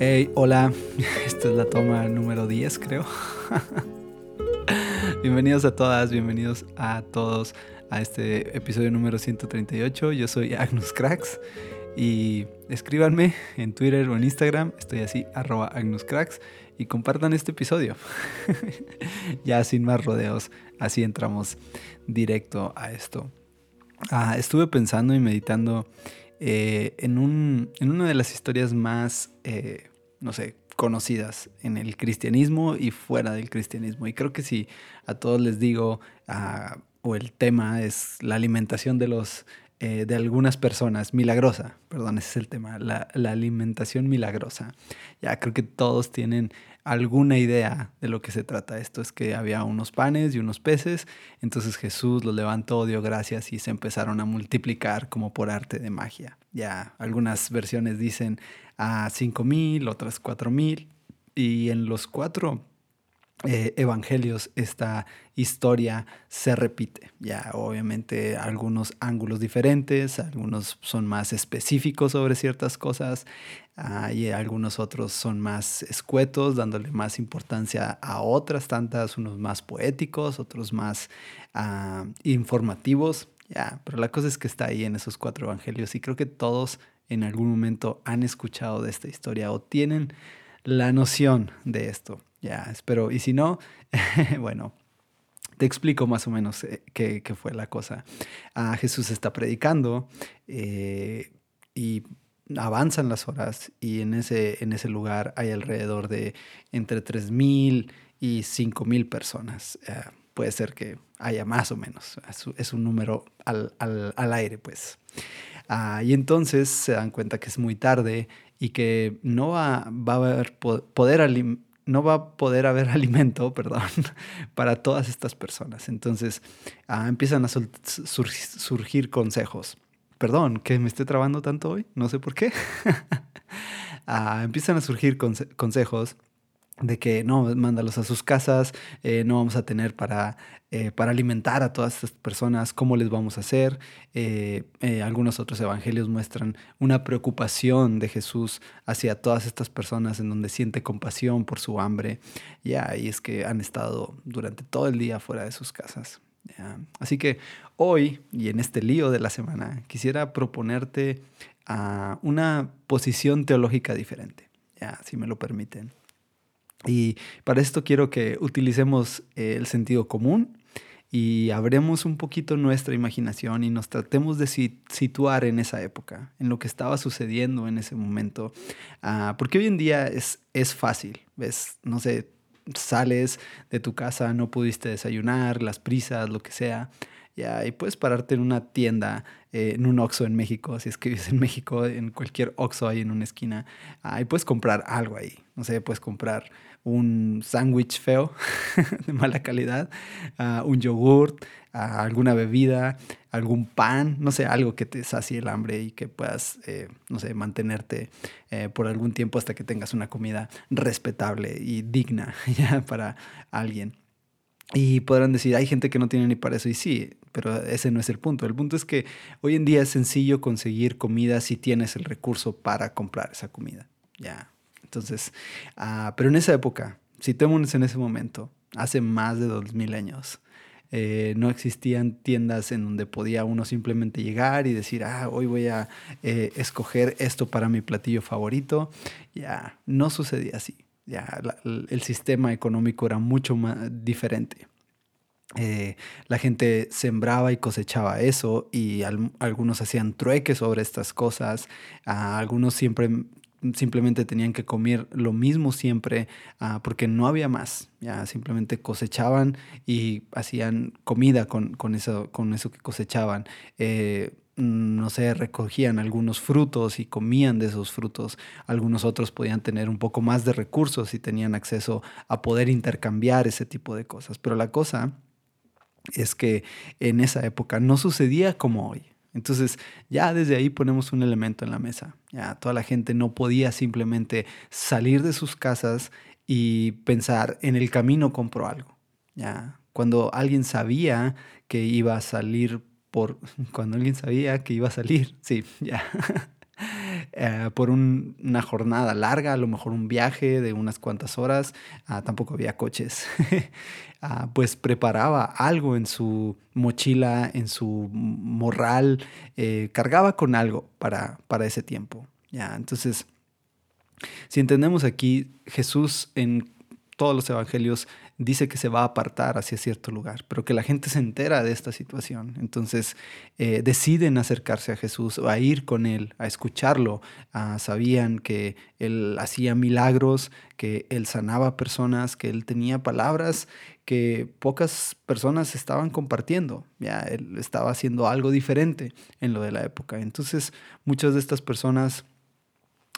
Hey, hola, esta es la toma número 10 creo. bienvenidos a todas, bienvenidos a todos a este episodio número 138. Yo soy Agnus Cracks y escríbanme en Twitter o en Instagram, estoy así, arroba Agnus Cracks y compartan este episodio. ya sin más rodeos, así entramos directo a esto. Ah, estuve pensando y meditando eh, en, un, en, una de las historias más, eh, no sé, conocidas en el cristianismo y fuera del cristianismo. Y creo que si a todos les digo, ah, o el tema es la alimentación de los eh, de algunas personas, milagrosa, perdón, ese es el tema, la, la, alimentación milagrosa. Ya creo que todos tienen alguna idea de lo que se trata. Esto es que había unos panes y unos peces, entonces Jesús los levantó, dio gracias y se empezaron a multiplicar como por arte de magia. Ya algunas versiones dicen a cinco mil, otras cuatro mil, y en los cuatro eh, evangelios esta historia se repite. Ya, obviamente algunos ángulos diferentes, algunos son más específicos sobre ciertas cosas ah, y algunos otros son más escuetos, dándole más importancia a otras tantas, unos más poéticos, otros más ah, informativos. Ya, pero la cosa es que está ahí en esos cuatro evangelios y creo que todos en algún momento han escuchado de esta historia o tienen la noción de esto. Ya, espero. Y si no, bueno, te explico más o menos eh, qué, fue la cosa. Ah, Jesús está predicando eh, y avanzan las horas y en ese, en ese lugar hay alrededor de entre 3.000 y 5.000 personas. Eh, puede ser que haya más o menos. Es, un número al, aire, pues. Ah, y entonces se dan cuenta que es muy tarde y que no va, va a haber poder no va a poder haber alimento, perdón, para todas estas personas. Entonces ah, empiezan a surgir consejos. Perdón, que me esté trabando tanto hoy, no sé por qué. Ah, empiezan a surgir consejos de que no, mándalos a sus casas, eh, no vamos a tener para, eh, para alimentar a todas estas personas, cómo les vamos a hacer. Eh, algunos otros evangelios muestran una preocupación de Jesús hacia todas estas personas en donde siente compasión por su hambre. Ya, y es que han estado durante todo el día fuera de sus casas. Así que hoy, y en este lío de la semana, quisiera proponerte ah, una posición teológica diferente, ya, si me lo permiten. Y para esto quiero que utilicemos eh, el sentido común y abremos un poquito nuestra imaginación y nos tratemos de situar en esa época, en lo que estaba sucediendo en ese momento. Ah, porque hoy en día es, es fácil, ¿ves? No sé, sales de tu casa, no pudiste desayunar, las prisas, lo que sea. Ya, y puedes pararte en una tienda, eh, en un Oxxo en México, si es que vives en México, en cualquier Oxxo ahí en una esquina, ah, y puedes comprar algo ahí. No sé, puedes comprar un sándwich feo de mala calidad, un yogurt, alguna bebida, algún pan, no sé, algo que te sacie el hambre y que puedas, eh, no sé, mantenerte eh, por algún tiempo hasta que tengas una comida respetable y digna para alguien. Y podrán decir, hay gente que no tiene ni para eso. Y sí, pero ese no es el punto. El punto es que hoy en día es sencillo conseguir comida si tienes el recurso para comprar esa comida. Ya, entonces, uh, pero en esa época, situémonos en ese momento, hace más de dos mil años, eh, no existían tiendas en donde podía uno simplemente llegar y decir, ah, hoy voy a eh, escoger esto para mi platillo favorito. Ya, no sucedía así. Ya, el sistema económico era mucho más diferente. Eh, la gente sembraba y cosechaba eso y algunos hacían trueques sobre estas cosas, algunos siempre simplemente tenían que comer lo mismo siempre ah, porque no había más. Ya simplemente cosechaban y hacían comida con, eso, con eso que cosechaban. Eh, no sé, recogían algunos frutos y comían de esos frutos. Algunos otros podían tener un poco más de recursos y tenían acceso a poder intercambiar ese tipo de cosas. Pero la cosa es que en esa época no sucedía como hoy. Entonces ya desde ahí ponemos un elemento en la mesa. Ya toda la gente no podía simplemente salir de sus casas y pensar en el camino compro algo. Ya cuando alguien sabía que iba a salir por cuando alguien sabía que iba a salir, sí, ya. Eh, por una jornada larga, a lo mejor un viaje de unas cuantas horas, ah, tampoco había coches, ah, pues preparaba algo en su mochila, en su morral, eh, cargaba con algo para, para ese tiempo. ¿ya? Entonces, si entendemos aquí, Jesús en todos los evangelios dice que se va a apartar hacia cierto lugar, pero que la gente se entera de esta situación. Entonces eh, deciden acercarse a Jesús, a ir con él, a escucharlo. Ah, sabían que él hacía milagros, que él sanaba personas, que él tenía palabras que pocas personas estaban compartiendo. Ya él estaba haciendo algo diferente en lo de la época. Entonces muchas de estas personas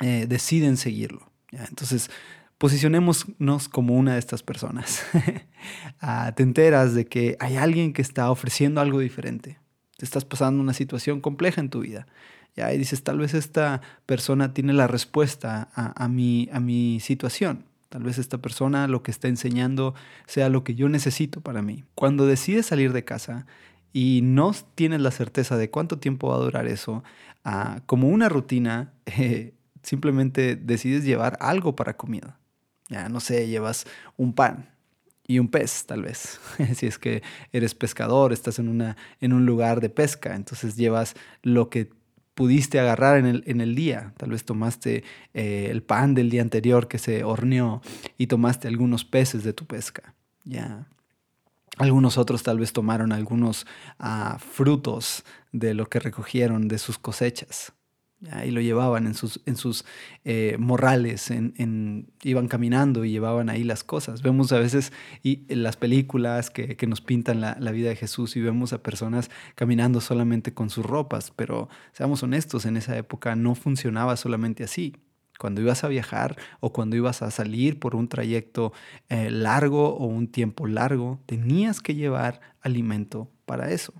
eh, deciden seguirlo. Entonces posicionémonos como una de estas personas. Ah, te enteras de que hay alguien que está ofreciendo algo diferente. Te estás pasando una situación compleja en tu vida. ¿ya? Y dices, tal vez esta persona tiene la respuesta a, mi, a mi situación. Tal vez esta persona lo que está enseñando sea lo que yo necesito para mí. Cuando decides salir de casa y no tienes la certeza de cuánto tiempo va a durar eso, ah, como una rutina, eh, simplemente decides llevar algo para comida. Ya no sé, llevas un pan y un pez, tal vez. si es que eres pescador, estás en, una, en un lugar de pesca, entonces llevas lo que pudiste agarrar en el, en el día. Tal vez tomaste eh, el pan del día anterior que se horneó y tomaste algunos peces de tu pesca. Ya. Algunos otros tal vez tomaron algunos ah, frutos de lo que recogieron de sus cosechas y lo llevaban en sus, en sus eh, morrales, iban caminando y llevaban ahí las cosas. Vemos a veces y en las películas que, nos pintan la, vida de Jesús y vemos a personas caminando solamente con sus ropas, pero seamos honestos, en esa época no funcionaba solamente así. Cuando ibas a viajar o cuando ibas a salir por un trayecto eh, largo o un tiempo largo, tenías que llevar alimento para eso.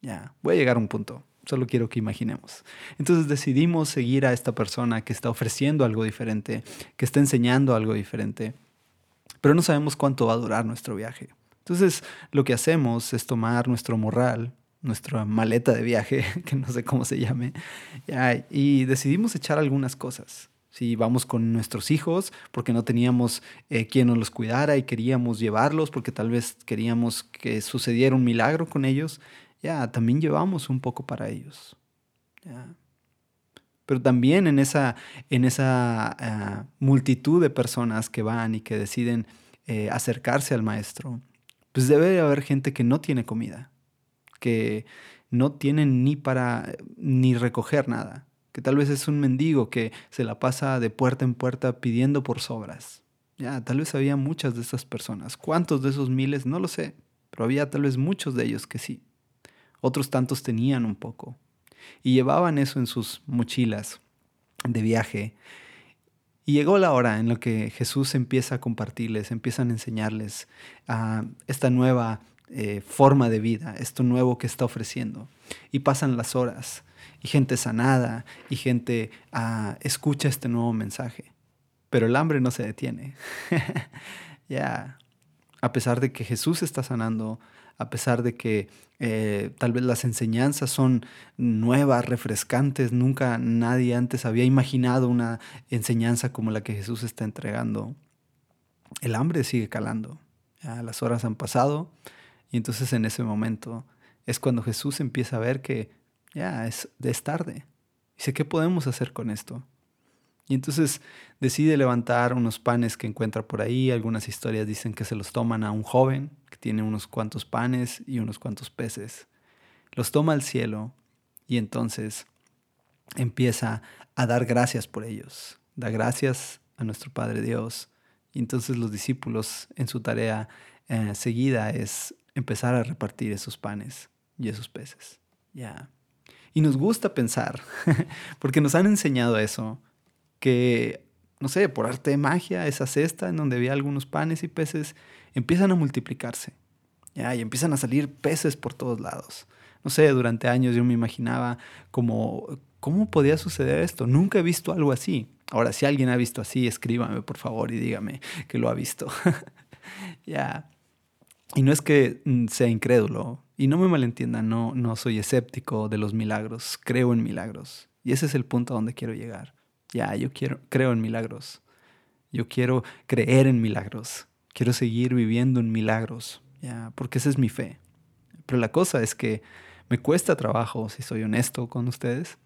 Ya, voy a llegar a un punto. Solo quiero que imaginemos. Entonces decidimos seguir a esta persona que está ofreciendo algo diferente, que está enseñando algo diferente, pero no sabemos cuánto va a durar nuestro viaje. Entonces lo que hacemos es tomar nuestro morral, nuestra maleta de viaje, que no sé cómo se llame, y decidimos echar algunas cosas. Si vamos con nuestros hijos porque no teníamos eh, quien nos los cuidara y queríamos llevarlos porque tal vez queríamos que sucediera un milagro con ellos, ya, también llevamos un poco para ellos. Pero también en esa, en esa ah, multitud de personas que van y que deciden eh, acercarse al maestro, pues debe haber gente que no tiene comida, que no tiene ni para ni recoger nada, que tal vez es un mendigo que se la pasa de puerta en puerta pidiendo por sobras. Ya, tal vez había muchas de esas personas. ¿Cuántos de esos miles? No lo sé, pero había tal vez muchos de ellos que sí. Otros tantos tenían un poco. Y llevaban eso en sus mochilas de viaje. Y llegó la hora en la que Jesús empieza a compartirles, empiezan a enseñarles a esta nueva eh, forma de vida, esto nuevo que está ofreciendo. Y pasan las horas, y gente sanada, y gente ah, escucha este nuevo mensaje. Pero el hambre no se detiene. ya, a pesar de que Jesús está sanando, a pesar de que eh, tal vez las enseñanzas son nuevas, refrescantes, nunca nadie antes había imaginado una enseñanza como la que Jesús está entregando. El hambre sigue calando, las horas han pasado y entonces en ese momento es cuando Jesús empieza a ver que ya es, es tarde. Dice, ¿qué podemos hacer con esto? Y entonces decide levantar unos panes que encuentra por ahí. Algunas historias dicen que se los toman a un joven que tiene unos cuantos panes y unos cuantos peces. Los toma al cielo y entonces empieza a dar gracias por ellos. Da gracias a nuestro Padre Dios. Y entonces los discípulos en su tarea eh, seguida es empezar a repartir esos panes y esos peces. Ya. Y nos gusta pensar, porque nos han enseñado eso, que, no sé, por arte de magia, esa cesta en donde había algunos panes y peces, empiezan a multiplicarse. ¿ya? Y empiezan a salir peces por todos lados. No sé, durante años yo me imaginaba como, ¿cómo podía suceder esto? Nunca he visto algo así. Ahora, si alguien ha visto así, escríbame por favor y dígame que lo ha visto. ya. Y no es que mm, sea incrédulo, y no me malentiendan, no, no soy escéptico de los milagros, creo en milagros. Y ese es el punto a donde quiero llegar. Ya, yo quiero, creo en milagros. Yo quiero creer en milagros. Quiero seguir viviendo en milagros. Ya, porque esa es mi fe. Pero la cosa es que me cuesta trabajo, si soy honesto con ustedes,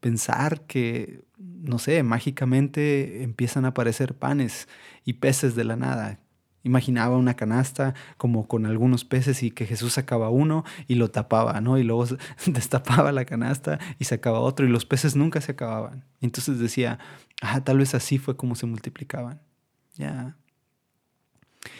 pensar que, no sé, mágicamente empiezan a aparecer panes y peces de la nada. Imaginaba una canasta como con algunos peces y que Jesús sacaba uno y lo tapaba, ¿no? Y luego destapaba la canasta y sacaba otro y los peces nunca se acababan. Entonces decía, ah, tal vez así fue como se multiplicaban. Ya.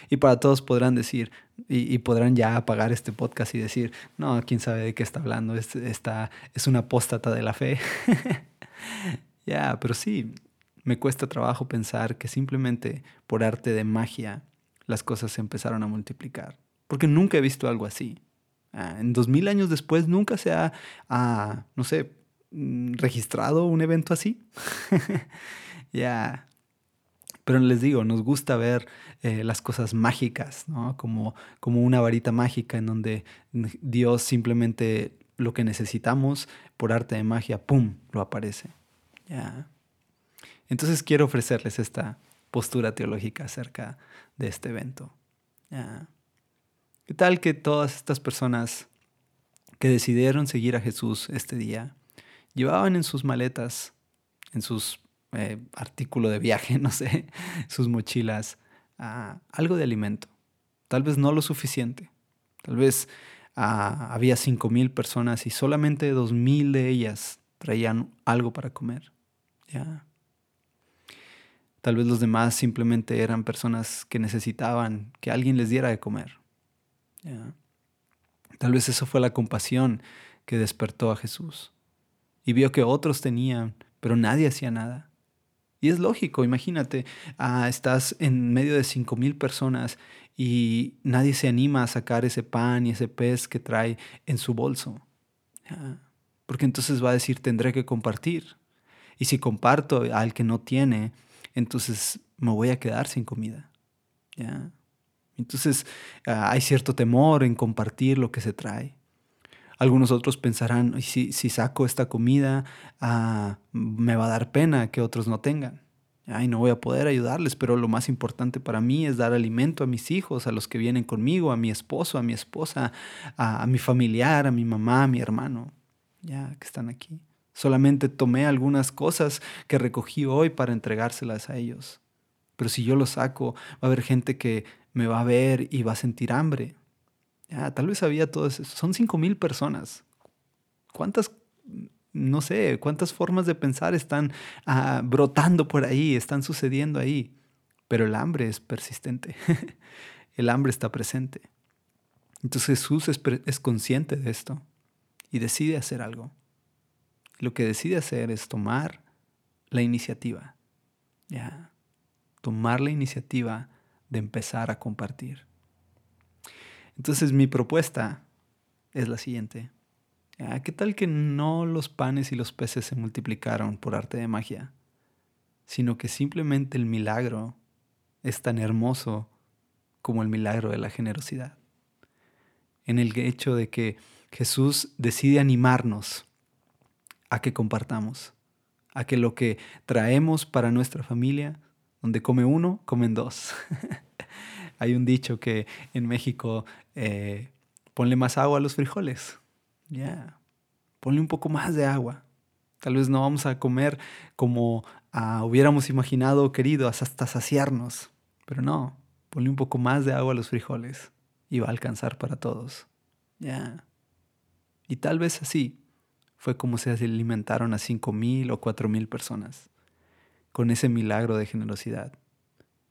Y para todos podrán decir, y, podrán ya apagar este podcast y decir, no, quién sabe de qué está hablando, es, es una apóstata de la fe. ya, pero sí, me cuesta trabajo pensar que simplemente por arte de magia las cosas se empezaron a multiplicar. Porque nunca he visto algo así. Ah, en dos mil años después nunca se ha, no sé, mm, registrado un evento así. ya, pero les digo, nos gusta ver eh, las cosas mágicas, ¿no? Como, como una varita mágica en donde Dios simplemente lo que necesitamos por arte de magia, ¡pum!, lo aparece. ¿Ya? Entonces quiero ofrecerles esta postura teológica acerca de este evento. ¿Qué tal que todas estas personas que decidieron seguir a Jesús este día llevaban en sus maletas, en sus eh, artículo de viaje, no sé, sus mochilas, algo de alimento. Tal vez no lo suficiente. Tal vez había había 5.000 personas y solamente 2.000 de ellas traían algo para comer. ¿ya? Tal vez los demás simplemente eran personas que necesitaban que alguien les diera de comer. Tal vez eso fue la compasión que despertó a Jesús. Y vio que otros tenían, pero nadie hacía nada. Y es lógico, imagínate, ah, estás en medio de cinco mil personas y nadie se anima a sacar ese pan y ese pez que trae en su bolso. Porque entonces va a decir, tendré que compartir. Y si comparto al que no tiene, entonces me voy a quedar sin comida. Entonces ah, hay cierto temor en compartir lo que se trae. Algunos otros pensarán, si, saco esta comida, ah, me va a dar pena que otros no tengan. Ay, no voy a poder ayudarles, pero lo más importante para mí es dar alimento a mis hijos, a los que vienen conmigo, a mi esposo, a mi esposa, a, mi familiar, a mi mamá, a mi hermano, ya que están aquí. Solamente tomé algunas cosas que recogí hoy para entregárselas a ellos. Pero si yo lo saco, va a haber gente que me va a ver y va a sentir hambre. Ya, tal vez había todo eso. Son cinco mil personas. ¿Cuántas, no sé, cuántas formas de pensar están ah, brotando por ahí, están sucediendo ahí? Pero el hambre es persistente. el hambre está presente. Entonces Jesús es, es consciente de esto y decide hacer algo. Lo que decide hacer es tomar la iniciativa. Ya. Tomar la iniciativa de empezar a compartir. Entonces mi propuesta es la siguiente. ¿Qué tal que no los panes y los peces se multiplicaron por arte de magia, sino que simplemente el milagro es tan hermoso como el milagro de la generosidad? En el hecho de que Jesús decide animarnos a que compartamos, a que lo que traemos para nuestra familia, donde come uno, comen dos. Hay un dicho que en México eh, ponle más agua a los frijoles. Ya. Ponle un poco más de agua. Tal vez no vamos a comer como ah, hubiéramos imaginado querido hasta saciarnos. Pero no, ponle un poco más de agua a los frijoles y va a alcanzar para todos. Ya. Y tal vez así fue como se alimentaron a cinco mil o cuatro mil personas con ese milagro de generosidad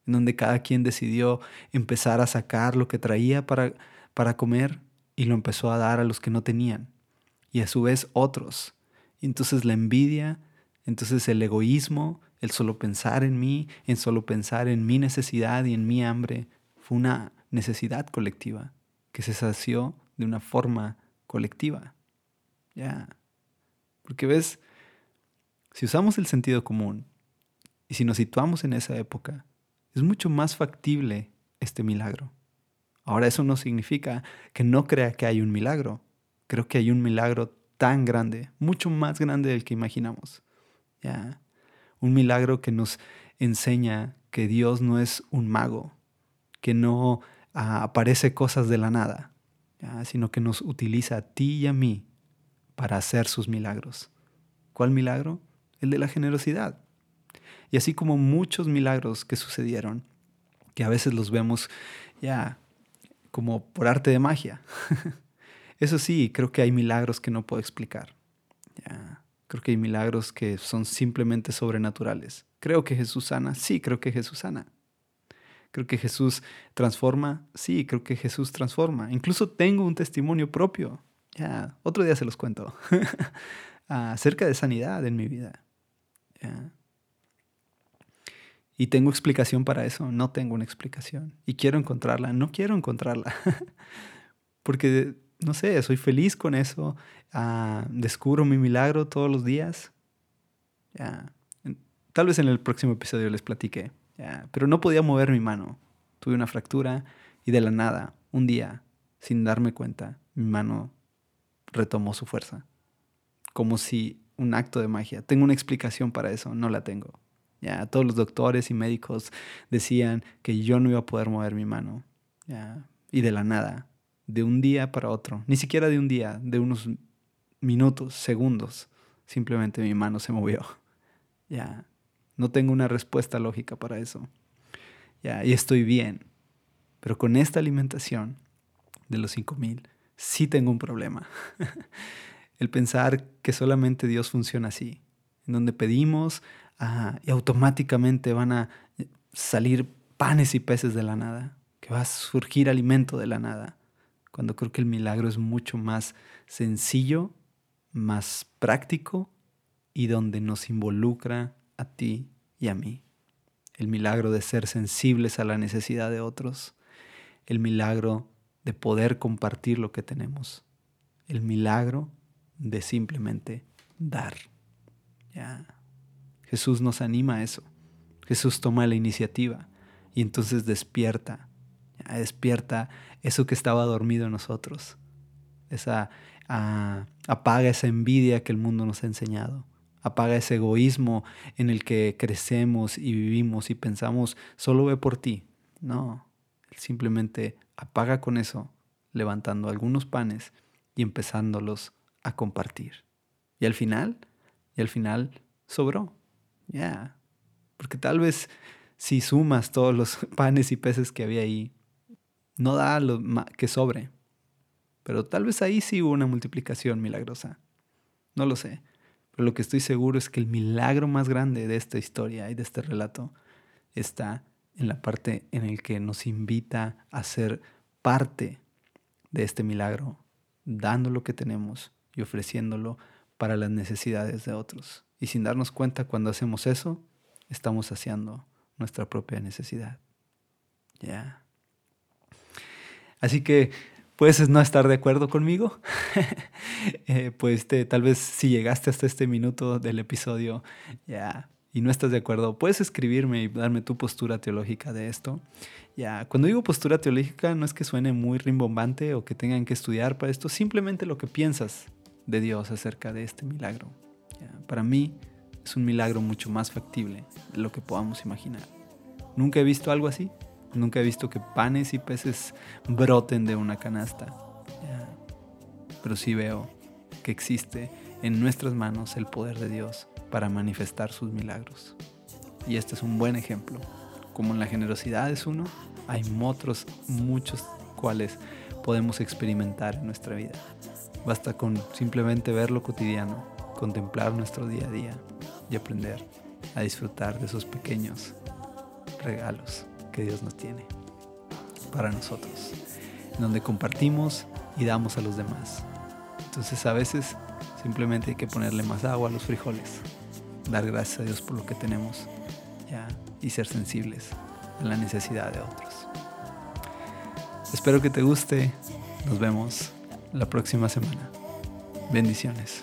en donde cada quien decidió empezar a sacar lo que traía para, para comer y lo empezó a dar a los que no tenían, y a su vez otros. Y entonces la envidia, entonces el egoísmo, el solo pensar en mí, en solo pensar en mi necesidad y en mi hambre, fue una necesidad colectiva que se sació de una forma colectiva. Ya. Porque ves, si usamos el sentido común y si nos situamos en esa época, es mucho más factible este milagro. Ahora eso no significa que no crea que hay un milagro. Creo que hay un milagro tan grande, mucho más grande del que imaginamos. ¿ya? Un milagro que nos enseña que Dios no es un mago, que no ah, aparece cosas de la nada, sino que nos utiliza a ti y a mí para hacer sus milagros. ¿Cuál milagro? El de la generosidad. Y así como muchos milagros que sucedieron, que a veces los vemos ya como por arte de magia. Eso sí, creo que hay milagros que no puedo explicar. Creo que hay milagros que son simplemente sobrenaturales. Creo que Jesús sana, sí, creo que Jesús sana. Creo que Jesús transforma, sí, creo que Jesús transforma. Incluso tengo un testimonio propio. Ya, otro día se los cuento. acerca de sanidad en mi vida. Y tengo explicación para eso, no tengo una explicación. Y quiero encontrarla, no quiero encontrarla. Porque, no sé, soy feliz con eso. Ah, descubro mi milagro todos los días. Tal vez en el próximo episodio les platiqué. Pero no podía mover mi mano. Tuve una fractura y de la nada, un día, sin darme cuenta, mi mano retomó su fuerza. Como si un acto de magia. Tengo una explicación para eso, no la tengo. Ya, todos los doctores y médicos decían que yo no iba a poder mover mi mano. Ya, y de la nada, de un día para otro, ni siquiera de un día, de unos minutos, segundos, simplemente mi mano se movió. Ya, no tengo una respuesta lógica para eso. Ya, y estoy bien. Pero con esta alimentación de los 5000, sí tengo un problema. El pensar que solamente Dios funciona así, en donde pedimos y automáticamente van a salir panes y peces de la nada, que va a surgir alimento de la nada, cuando creo que el milagro es mucho más sencillo, más práctico y donde nos involucra a ti y a mí. El milagro de ser sensibles a la necesidad de otros, el milagro de poder compartir lo que tenemos, el milagro de simplemente dar. Ya. Jesús nos anima a eso. Jesús toma la iniciativa y entonces despierta, despierta eso que estaba dormido en nosotros. Esa, apaga esa envidia que el mundo nos ha enseñado. Apaga ese egoísmo en el que crecemos y vivimos y pensamos, solo ve por ti. No, simplemente apaga con eso, levantando algunos panes y empezándolos a compartir. Y al final, y al final sobró. Ya. Porque tal vez si sumas todos los panes y peces que había ahí, no da lo que sobre. Pero tal vez ahí sí hubo una multiplicación milagrosa. No lo sé. Pero lo que estoy seguro es que el milagro más grande de esta historia y de este relato está en la parte en el que nos invita a ser parte de este milagro, dando lo que tenemos y ofreciéndolo para las necesidades de otros. Y sin darnos cuenta cuando hacemos eso, estamos saciando nuestra propia necesidad. Ya. Así que puedes no estar de acuerdo conmigo. Eh, pues tal vez si llegaste hasta este minuto del episodio ya y no estás de acuerdo, puedes escribirme y darme tu postura teológica de esto. Ya, cuando digo postura teológica no es que suene muy rimbombante o que tengan que estudiar para esto, simplemente lo que piensas de Dios acerca de este milagro. Para mí es un milagro mucho más factible de lo que podamos imaginar. Nunca he visto algo así. Nunca he visto que panes y peces broten de una canasta. Pero sí veo que existe en nuestras manos el poder de Dios para manifestar sus milagros. Y este es un buen ejemplo. Como en la generosidad es uno, hay otros muchos cuales podemos experimentar en nuestra vida. Basta con simplemente ver lo cotidiano, contemplar nuestro día a día y aprender a disfrutar de esos pequeños regalos que Dios nos tiene para nosotros, donde compartimos y damos a los demás. Entonces a veces simplemente hay que ponerle más agua a los frijoles, dar gracias a Dios por lo que tenemos y ser sensibles a la necesidad de otros. Espero que te guste. Nos vemos la próxima semana. Bendiciones.